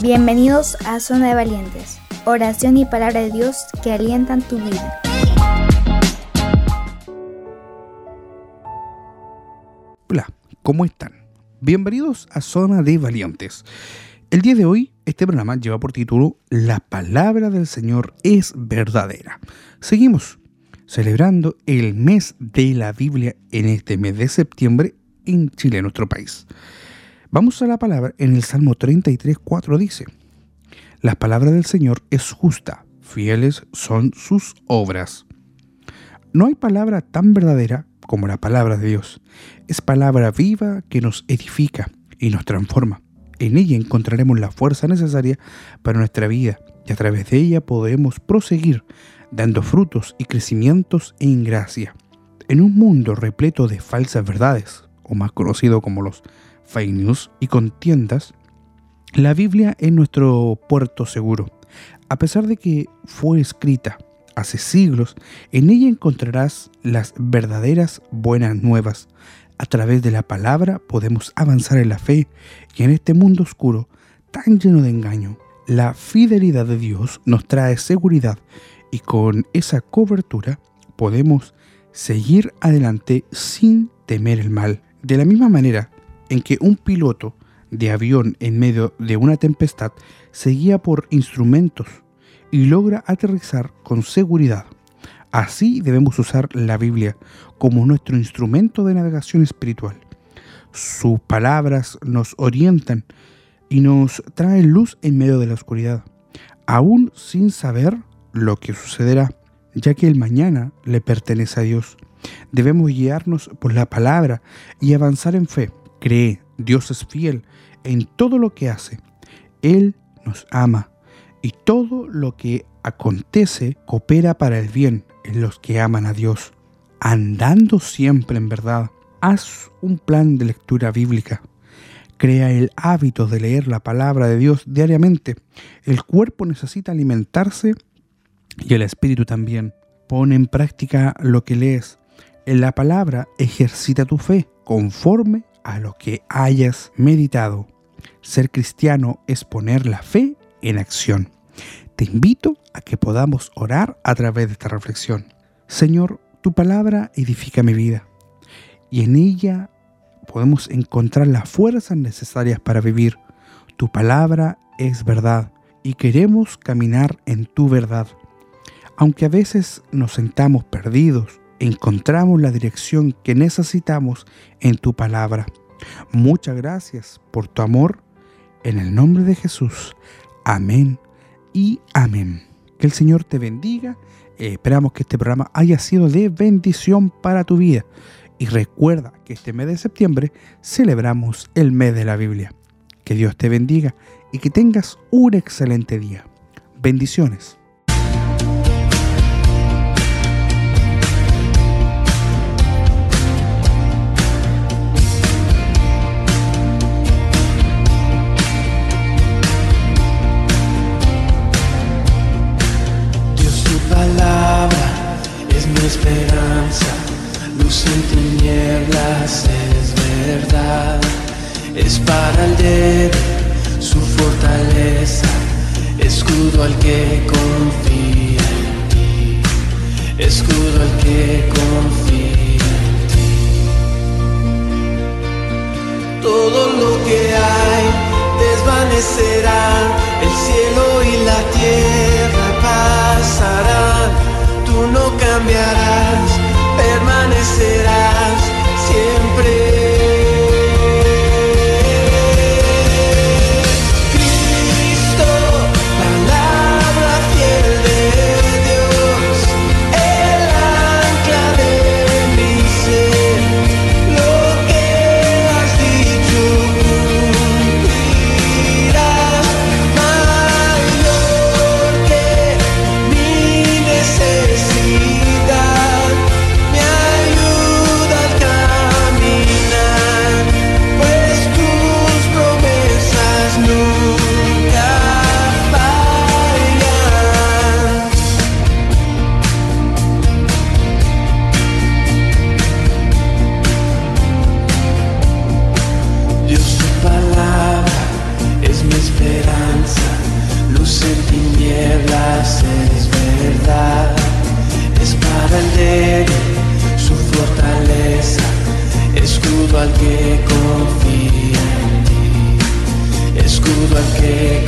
Bienvenidos a Zona de Valientes, oración y palabra de Dios que alientan tu vida. Hola, ¿cómo están? Bienvenidos a Zona de Valientes. El día de hoy, este programa lleva por título La palabra del Señor es verdadera. Seguimos celebrando el mes de la Biblia en este mes de septiembre en Chile, nuestro país. Vamos a la palabra en el Salmo 33, 4 dice, La palabra del Señor es justa, fieles son sus obras. No hay palabra tan verdadera como la palabra de Dios. Es palabra viva que nos edifica y nos transforma. En ella encontraremos la fuerza necesaria para nuestra vida y a través de ella podemos proseguir dando frutos y crecimientos en gracia. En un mundo repleto de falsas verdades, o más conocido como los fake news y contiendas, la Biblia es nuestro puerto seguro. A pesar de que fue escrita hace siglos, en ella encontrarás las verdaderas buenas nuevas. A través de la palabra podemos avanzar en la fe y en este mundo oscuro tan lleno de engaño. La fidelidad de Dios nos trae seguridad y con esa cobertura podemos seguir adelante sin temer el mal. De la misma manera en que un piloto de avión en medio de una tempestad se guía por instrumentos y logra aterrizar con seguridad. Así debemos usar la Biblia como nuestro instrumento de navegación espiritual. Sus palabras nos orientan y nos traen luz en medio de la oscuridad, aún sin saber lo que sucederá, ya que el mañana le pertenece a Dios. Debemos guiarnos por la palabra y avanzar en fe, Cree, Dios es fiel en todo lo que hace. Él nos ama y todo lo que acontece coopera para el bien en los que aman a Dios. Andando siempre en verdad, haz un plan de lectura bíblica. Crea el hábito de leer la palabra de Dios diariamente. El cuerpo necesita alimentarse y el espíritu también. Pone en práctica lo que lees. En la palabra ejercita tu fe conforme a lo que hayas meditado. Ser cristiano es poner la fe en acción. Te invito a que podamos orar a través de esta reflexión. Señor, tu palabra edifica mi vida y en ella podemos encontrar las fuerzas necesarias para vivir. Tu palabra es verdad y queremos caminar en tu verdad. Aunque a veces nos sentamos perdidos, encontramos la dirección que necesitamos en tu palabra. Muchas gracias por tu amor. En el nombre de Jesús. Amén y amén. Que el Señor te bendiga. Eh, esperamos que este programa haya sido de bendición para tu vida. Y recuerda que este mes de septiembre celebramos el mes de la Biblia. Que Dios te bendiga y que tengas un excelente día. Bendiciones. Es para el débil su fortaleza, escudo al que confía en ti, escudo al que confía en ti. Todo lo que hay desvanecerá, el cielo y la tierra pasarán tú no cambiarás, permanecerás. escudo al que confía en ti, escudo al que confía